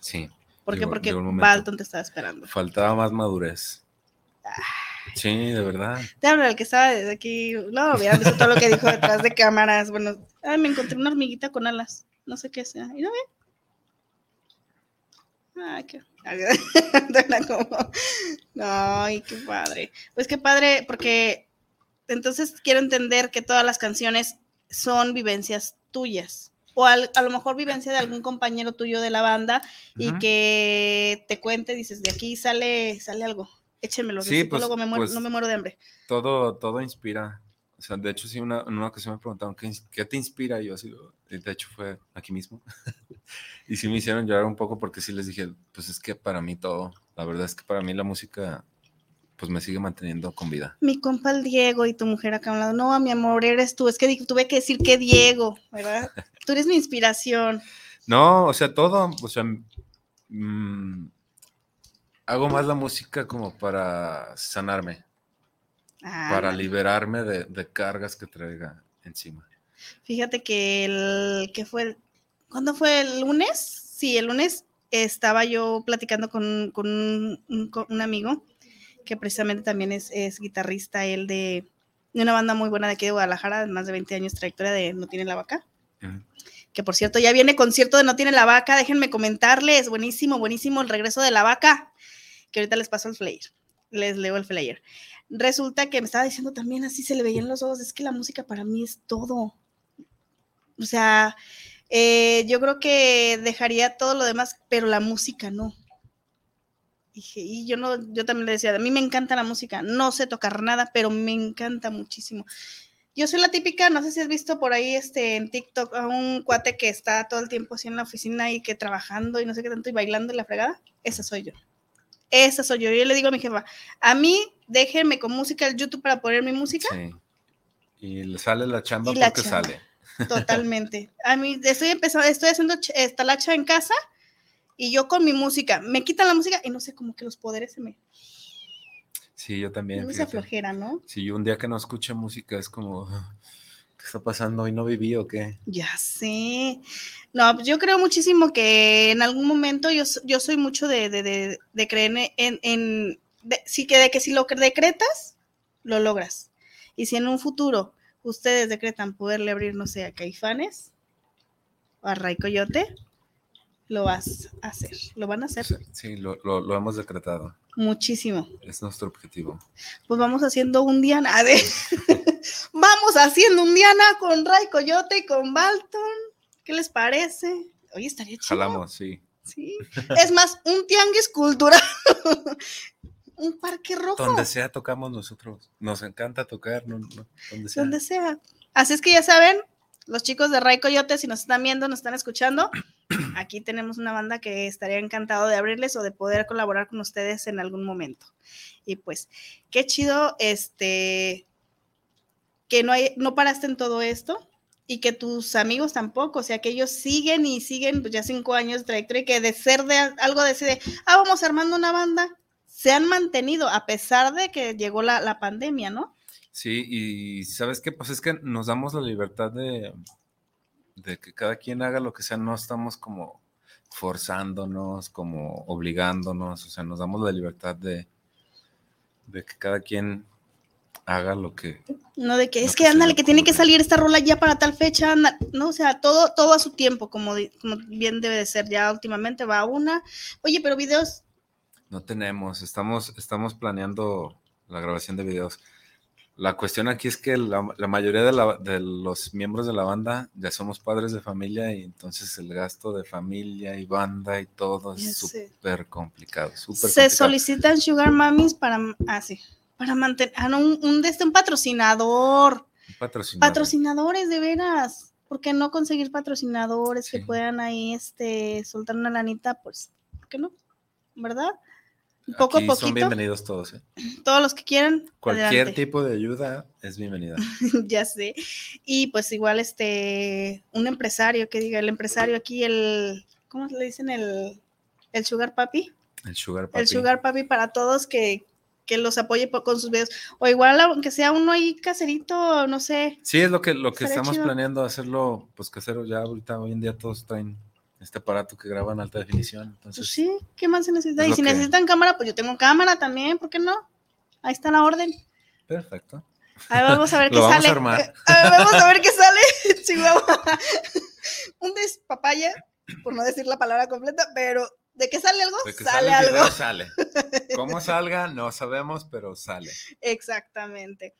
Sí. ¿Por qué? Porque. Balton te estaba esperando. Faltaba más madurez. Sí, de verdad. Te hablo el que estaba desde aquí. No, hubieran visto todo lo que dijo detrás de cámaras. Bueno, ay, me encontré una hormiguita con alas. No sé qué sea. ¿Y no ve? Ay, qué. Ay, qué padre. Pues qué padre, porque entonces quiero entender que todas las canciones son vivencias tuyas. O al- a lo mejor vivencia de algún compañero tuyo de la banda y que te cuente, dices, de aquí sale, sale algo. Échemelo, Sí, pues- luego me muero- pues- no me muero de hambre. Todo, todo inspira. O sea, de hecho, sí, una, en una ocasión me preguntaron, ¿qué, qué te inspira? Y yo así, de hecho fue aquí mismo. y sí me hicieron llorar un poco porque sí les dije, pues es que para mí todo, la verdad es que para mí la música, pues me sigue manteniendo con vida. Mi compa el Diego y tu mujer acá a un lado. No, mi amor, eres tú. Es que tuve que decir que Diego, ¿verdad? Tú eres mi inspiración. No, o sea, todo, o sea, mm, hago más la música como para sanarme, Ah, para liberarme de, de cargas que traiga encima. Fíjate que el que fue el, ¿cuándo fue el lunes? Sí, el lunes estaba yo platicando con, con un, un co- un amigo que precisamente también es, es guitarrista, él de, de una banda muy buena de aquí de Guadalajara, más de 20 años trayectoria de No Tiene la Vaca. Que por cierto, ya viene concierto de No Tiene la Vaca, déjenme comentarles, buenísimo, buenísimo el regreso de la vaca, que ahorita les paso el flyer, les leo el flyer. Resulta que me estaba diciendo también, así se le veían los ojos, es que la música para mí es todo. O sea, eh, yo creo que dejaría todo lo demás, pero la música no. Y yo no, yo también le decía, a mí me encanta la música, no sé tocar nada, pero me encanta muchísimo. Yo soy la típica, no sé si has visto por ahí este en TikTok a un cuate que está todo el tiempo así en la oficina y que trabajando y no sé qué tanto y bailando y la fregada. Esa soy yo. Esa soy yo. Yo le digo a mi jefa, a mí déjenme con música el YouTube para poner mi música. Sí. Y le sale la chamba Y la porque chamba. sale. Totalmente. A mí estoy empezando, estoy haciendo ch- talacha en casa y yo con mi música. Me quitan la música y no sé, como que los poderes se me. Sí, yo también. No se fíjate. flojera, ¿no? Yo un día que no escuche música es como, "Ah, ¿qué está pasando? ¿Hoy no viví o qué? Ya sé. No, pues yo creo muchísimo que en algún momento yo, yo soy mucho de, de, de, de creer en, en sí que de que si lo decretas, lo logras. Y si en un futuro ustedes decretan poderle abrir, no sé, a Caifanes o a Ray Coyote, lo vas a hacer, lo van a hacer Sí, sí, lo, lo- lo hemos decretado. muchísimo. Es nuestro objetivo. Pues vamos haciendo un Diana, vamos haciendo un Diana con Ray Coyote y con Balton. ¿Qué les parece? Oye, estaría chido. Jalamos, sí. Sí. Es más, un tianguis cultural. un parque rojo. Donde sea tocamos nosotros. Nos encanta tocar, no, no, donde sea. Donde sea. Así es que ya saben, los chicos de Ray Coyote, si nos están viendo, nos están escuchando, aquí tenemos una banda que estaría encantado de abrirles o de poder colaborar con ustedes en algún momento. Y pues, qué chido, este, que no, no paraste en todo esto y que tus amigos tampoco, o sea, que ellos siguen y siguen pues, ya cinco años de trayectoria y que de ser de algo de ese de, ah, vamos armando una banda, se han mantenido a pesar de que llegó la, la pandemia, ¿no? Sí, y ¿sabes qué? Pues es que nos damos la libertad de, de que cada quien haga lo que sea, no estamos como forzándonos, como obligándonos, o sea, nos damos la libertad de, de que cada quien haga lo que... No de que es que que ándale, que tiene que salir esta rola ya para tal fecha, anda- no, o sea, todo, todo a su tiempo, como, como bien debe de ser. Ya últimamente va una. Oye, pero videos, No tenemos, estamos, estamos planeando la grabación de videos. La cuestión aquí es que la, la mayoría de, la- de los miembros de la banda ya somos padres de familia y entonces el gasto de familia y banda y todo es súper complicado. Se complicado. solicitan sugar mummies para, ah, sí, para mantener, ah, no, un, un, este, un patrocinador. Patrocinadores, de veras. ¿Por qué no conseguir patrocinadores que puedan ahí este, soltar una lanita? Pues, ¿por qué no? ¿Verdad? Poco Aquí a son poquito, bienvenidos todos. ¿eh? todos los que quieran. Cualquier adelante. tipo de ayuda es bienvenida. ya sé. Y pues igual este, un empresario que diga, el empresario aquí, el, ¿cómo le dicen? El, el sugar papi. El sugar papi. El sugar papi para todos que, que los apoye po- con sus videos. O igual, aunque sea uno ahí caserito, no sé. Sí, es lo que, lo que estamos chido. planeando hacerlo, pues casero. Ya ahorita, hoy en día todos traen este aparato que graba en alta definición. Entonces, Pues sí, ¿qué más se necesita? es Y si que- necesitan cámara, pues yo tengo cámara también, ¿por qué no? Ahí está la orden. perfecto. A ver, vamos a ver qué vamos sale. a armar. Eh, a ver, vamos a ver qué sale. Chihuahua. Un despapaya, por no decir la palabra completa, pero de que sale algo, De que sale, sale algo. sale. Cómo salga, no sabemos, pero sale. Exactamente.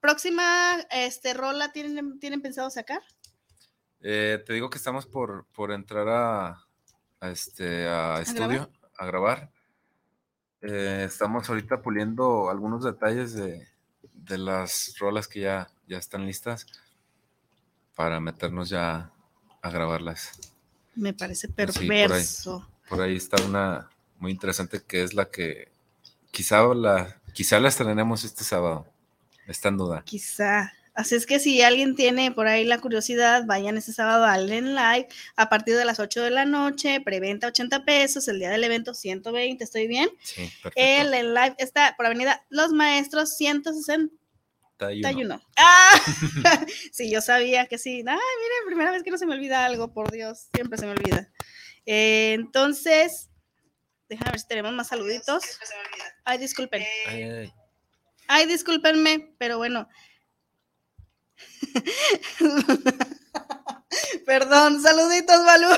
Próxima este, rola, ¿tienen, ¿tienen pensado sacar? Eh, te digo que estamos por, por entrar a, a este, a estudio, a grabar. Eh, estamos ahorita puliendo algunos detalles de, de las rolas que ya, ya están listas para meternos ya a grabarlas. Me parece por ahí. perverso. Por ahí está una muy interesante que es la que quizá la, quizá la estrenemos este sábado. Está en duda. Quizá. Así es que si alguien tiene por ahí la curiosidad, vayan este sábado al En Live a partir de las 8 de la noche, preventa 80 pesos, el día del evento 120, ¿estoy bien? Sí, perfecto. El En Live está por Avenida Los Maestros 161. Está ahí uno. ¡Ah! sí, yo sabía que sí. Ay, miren, primera vez que no se me olvida algo, por Dios, siempre se me olvida. Eh, entonces, déjame ver si tenemos más saluditos. Ay, disculpen. Ay, ay, ay. Ay, discúlpenme, pero bueno. Perdón, saluditos, Balú.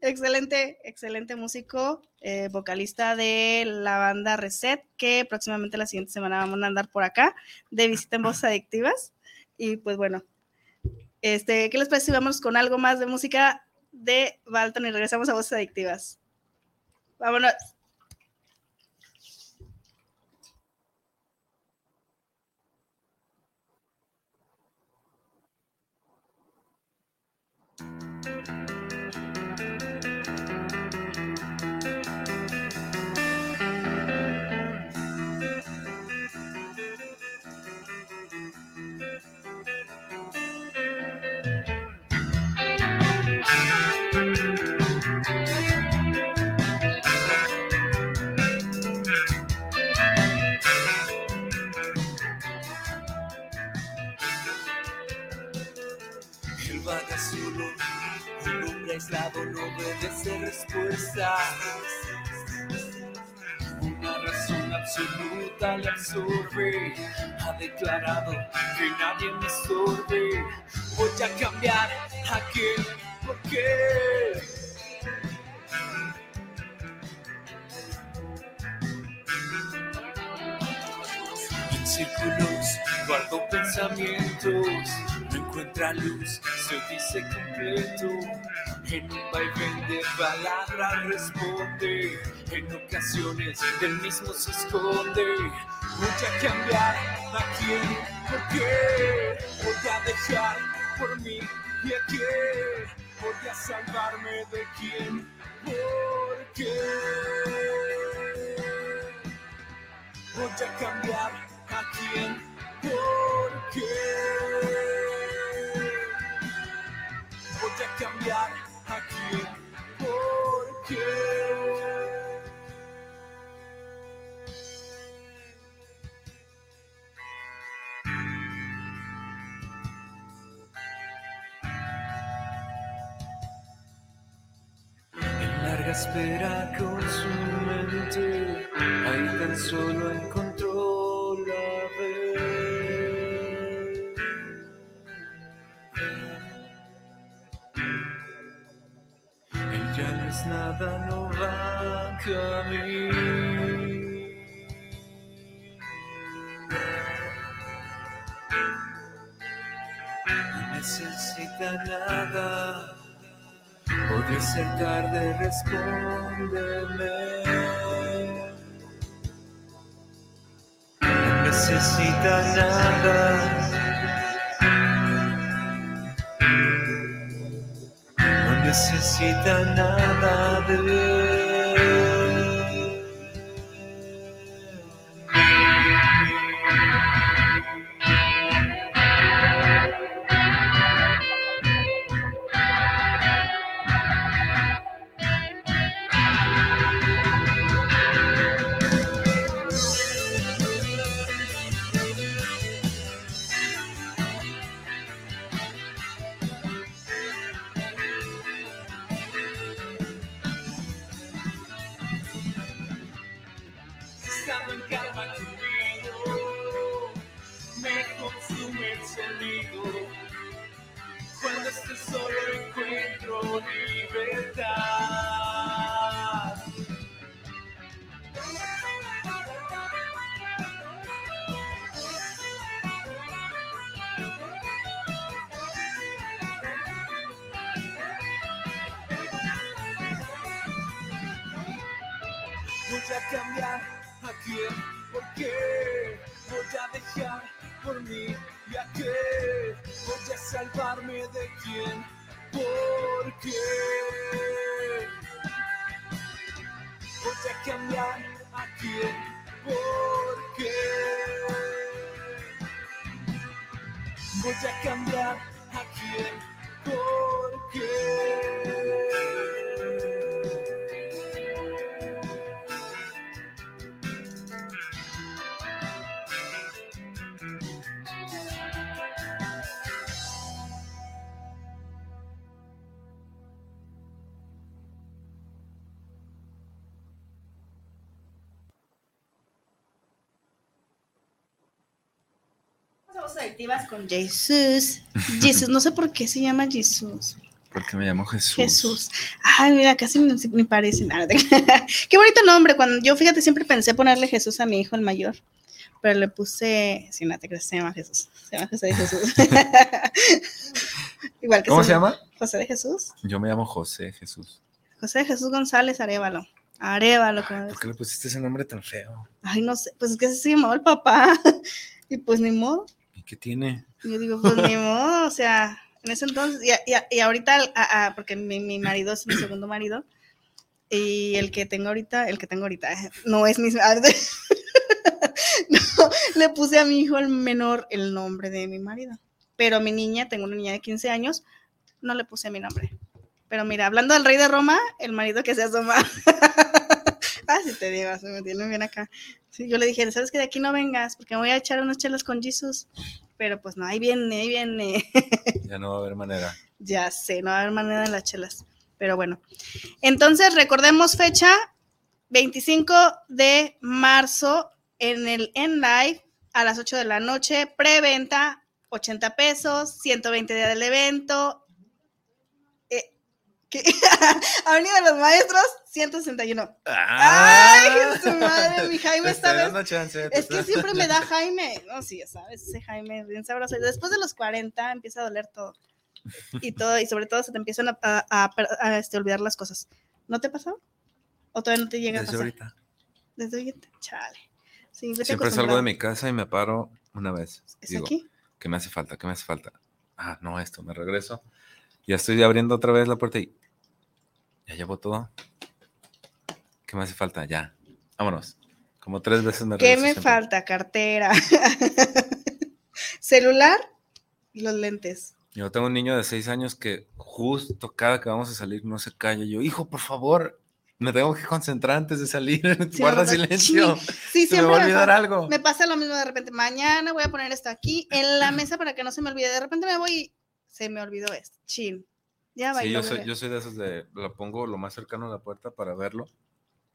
excelente, excelente músico, eh, vocalista de la banda Reset, que próximamente la siguiente semana vamos a andar por acá de visita en Voces Adictivas. Y pues bueno, este, ¿qué les parece si vamos con algo más de música de Balton y regresamos a Voces Adictivas? Vámonos. No obedece respuesta. Una razón absoluta le absorbe. Ha declarado que nadie me estorbe. Voy a cambiar a qué, por qué. En círculos guardo pensamientos, no encuentra luz, se dice completo. En un vaivén de palabras responde, en ocasiones del mismo se esconde. Voy a cambiar a quién, por qué. Voy a dejar por mí y a quién. Voy a salvarme de quién, por qué. Voy a cambiar a quién, por qué. Cambiar a quién, por qué. En larga espera con su mente, ahí tan solo encontró no nada, no va a necesita nada, podría ser tarde, respóndeme. No necesita nada. Necesita nada de Somos adictivas con Jesús. Jesús, no sé por qué se llama Jesús. Porque me llamo Jesús. Jesús. Ay, mira, casi ni, ni parece nada. Qué bonito nombre. Cuando yo, fíjate, siempre pensé ponerle Jesús a mi hijo, el mayor. Pero le puse, si no te crees, se llama Jesús. Se llama José de Jesús. Igual que ¿Cómo se llama? José de Jesús. Yo me llamo José Jesús. José de Jesús González Arevalo. Arevalo, como ¿Por qué le pusiste ese nombre tan feo? Ay, no sé, pues es que se llamaba el papá. y pues ni modo. ¿Y qué tiene? Yo digo, pues ni modo, o sea, en ese entonces, y, y- y ahorita, a- porque mi, mi marido es mi segundo marido, y el que tengo ahorita, el que tengo ahorita, no es mi... no, le puse a mi hijo el menor el nombre de mi marido, pero a mi niña, tengo una niña de 15 años, no le puse mi nombre. Pero mira, hablando del rey de Roma, el marido que se asoma. sí te digo, se me tiene bien acá. Sí, yo le dije, ¿sabes que de aquí no vengas? Porque me voy a echar unas chelas con Jesus. Pero pues no, ahí viene, ahí viene. Ya no va a haber manera. ya sé, no va a haber manera de las chelas. Pero bueno. Entonces, recordemos fecha 25 de marzo en el En Live a las 8 de la noche. Preventa 80 pesos, 120 días del evento. Eh, ¿qué? Avenida de los Maestros, 161. ¡Ay, su madre! Mi Jaime dando chance. te es que siempre me da Jaime. No, sí, ya sabes, ese Jaime bien sabroso. Después de los 40 empieza a doler todo. Y todo, y sobre todo se te empiezan a, a- a este, olvidar las cosas. ¿No te ha pasado? ¿O todavía no te llega a Desde pasar? ahorita. Desde ahorita. Chale. Sí, Siempre salgo de mi casa y me paro una vez. ¿Es Digo, aquí? ¿qué me hace falta? ¿Qué me hace falta? Ah, no, esto, me regreso. Ya estoy abriendo otra vez la puerta y ya llevo todo. ¿Qué me hace falta? Ya. Vámonos. Como tres veces me ¿Qué me siempre. falta? Cartera. Celular y los lentes. Yo tengo un niño de seis años que justo cada que vamos a salir no se calla. Yo, hijo, por favor, me tengo que concentrar antes de salir. Sí, Guarda ¿verdad? silencio. Sí, sí, se me va a me olvidar pasa. algo. Me pasa lo mismo de repente. Mañana voy a poner esto aquí en la mesa para que no se me olvide. De repente me voy y se me olvidó esto. Chin. Ya Sí, bailó, yo soy, yo soy de esos de, lo pongo lo más cercano a la puerta para verlo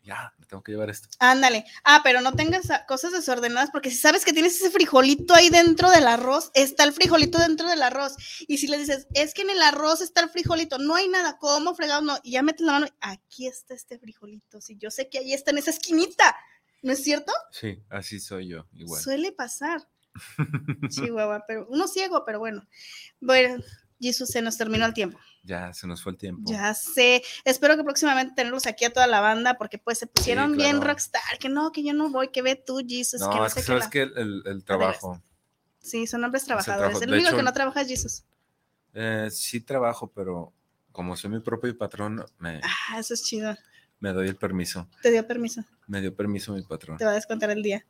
Ya, me tengo que llevar esto. Ándale. Ah, pero no tengas cosas desordenadas, porque si sabes que tienes ese frijolito ahí dentro del arroz, está el frijolito dentro del arroz. Y si le dices, es que en el arroz está el frijolito, no hay nada, ¿cómo fregado? No, y ya metes la mano, aquí está este frijolito. Si yo sé que ahí está en esa esquinita, ¿no es cierto? Sí, así soy yo, igual. Suele pasar. Chihuahua, pero uno ciego, pero bueno. Bueno, Jesús, se nos terminó el tiempo. Ya se nos fue el tiempo. Ya sé. Espero que próximamente tenerlos aquí a toda la banda, porque pues se pusieron bien claro. rockstar. Que no, que yo no voy, que ve tú, Jesus. que No, es que sabes la- que el, el- el trabajo. Sí, son hombres trabajadores. El único hecho, que no trabaja es Jesus. Eh, sí trabajo, pero como soy mi propio patrón, me, Ah, eso es chido. me doy el permiso. Te dio permiso. Me dio permiso mi patrón. Te va a descontar el día.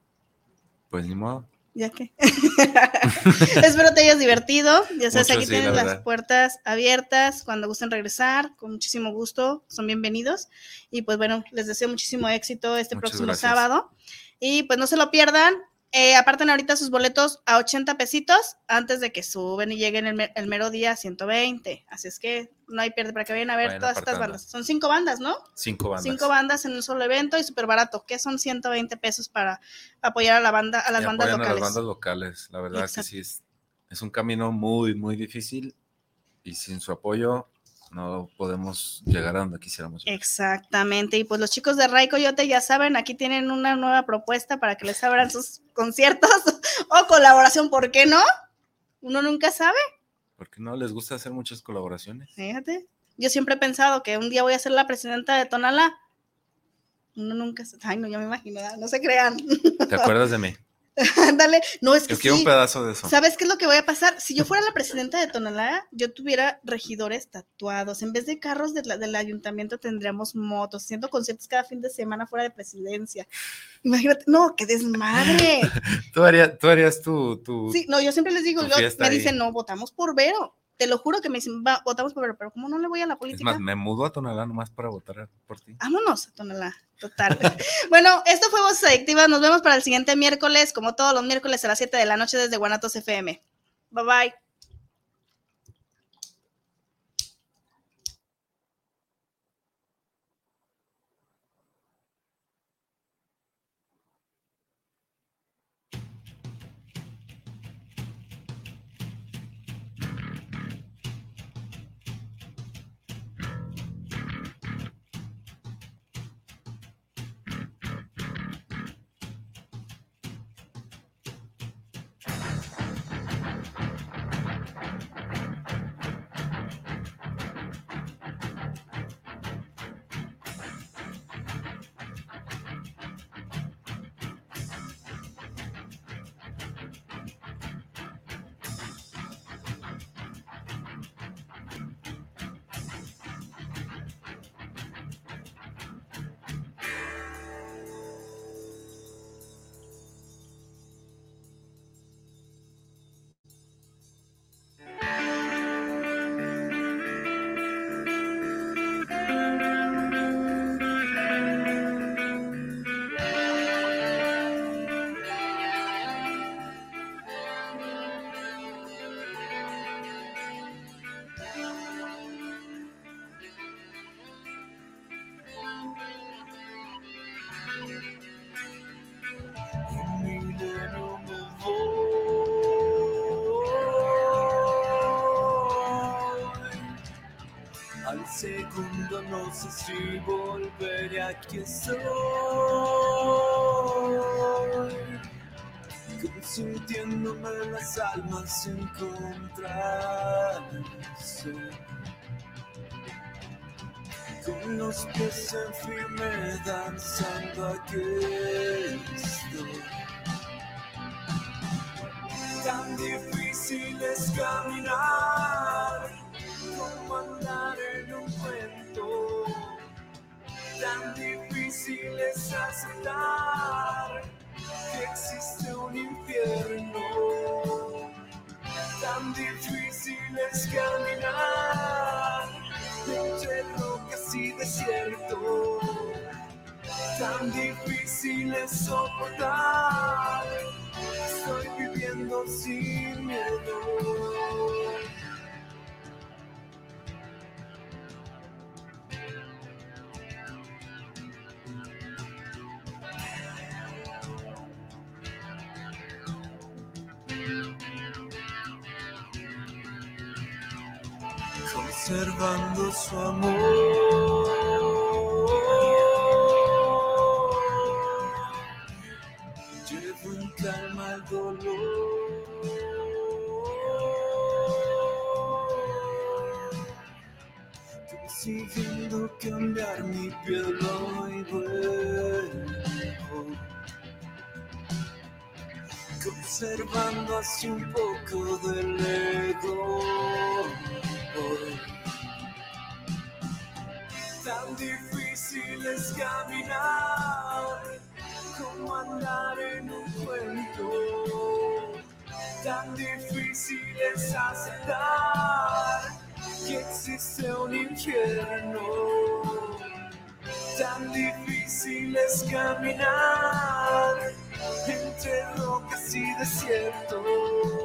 Pues ni modo. ¿Ya qué? Espero te hayas divertido. Ya sabes, Mucho, aquí sí, tienes la las puertas abiertas. Cuando gusten regresar, con muchísimo gusto, son bienvenidos. Y pues bueno, les deseo muchísimo éxito este Muchas próximo gracias. sábado. Y pues no se lo pierdan. Eh, aparten ahorita sus boletos a 80 pesitos antes de que suben y lleguen el, me- el mero día a 120. Así es que no hay pierde para que vayan a ver Vayan todas estas apartando. bandas. Son cinco bandas, ¿no? Cinco bandas. Cinco bandas en un solo evento y súper barato, que son 120 pesos para apoyar a la banda, a las Y bandas apoyan a locales. las bandas locales. La verdad Exacto. que sí es, es un camino muy, muy difícil y sin su apoyo no podemos llegar a donde quisiéramos. llegar. Exactamente, y pues los chicos de Ray Coyote ya saben, aquí tienen una nueva propuesta para que les abran sus conciertos o colaboración, ¿por qué no? Uno nunca sabe, Porque no les gusta hacer muchas colaboraciones. fíjate. Yo siempre he pensado que un día voy a ser la presidenta de Tonalá. Uno nunca. Ay, no, ya me imagino, no se crean. ¿Te acuerdas de mí? Ándale, no, es que Yo quiero sí. un pedazo de eso. ¿Sabes qué es lo que voy a pasar? Si yo fuera la presidenta de Tonalá, yo tuviera regidores tatuados. En vez de carros de la- del ayuntamiento, tendríamos motos, haciendo conciertos cada fin de semana fuera de presidencia. Imagínate, no, qué desmadre. Tú harías, tú harías tu, tu- Sí, no, yo siempre les digo, yo- me ahí. dicen, no, votamos por Vero. Te lo juro que me dicen, "Va, votamos por pero como no le voy a la Es política, más, me mudo a Tonalá nomás para votar por ti. vámonos a Tonalá. Total. bueno, esto fue Voces Adictivas. Nos vemos para el siguiente miércoles, como todos los miércoles a las 7 de la noche desde Guanatos FM. Bye bye. Volveré, aquí estoy. Como sintiéndome las almas encontrarse. Con los pies en firme danzando aquí estoy. Tan difícil es caminar Tan difícil es aceptar que existe un infierno. Tan difícil es caminar entre rocas y desierto. Tan difícil es soportar. Estoy viviendo sin miedo. Conservando su amor. Llevo en calma el dolor. Decidiendo cambiar mi piel hoy vuelvo conservando así un poco del ego. Difícil es caminar como andar en un cuento. Tan difícil es aceptar que existe un infierno. Tan difícil es caminar entre rocas y desiertos.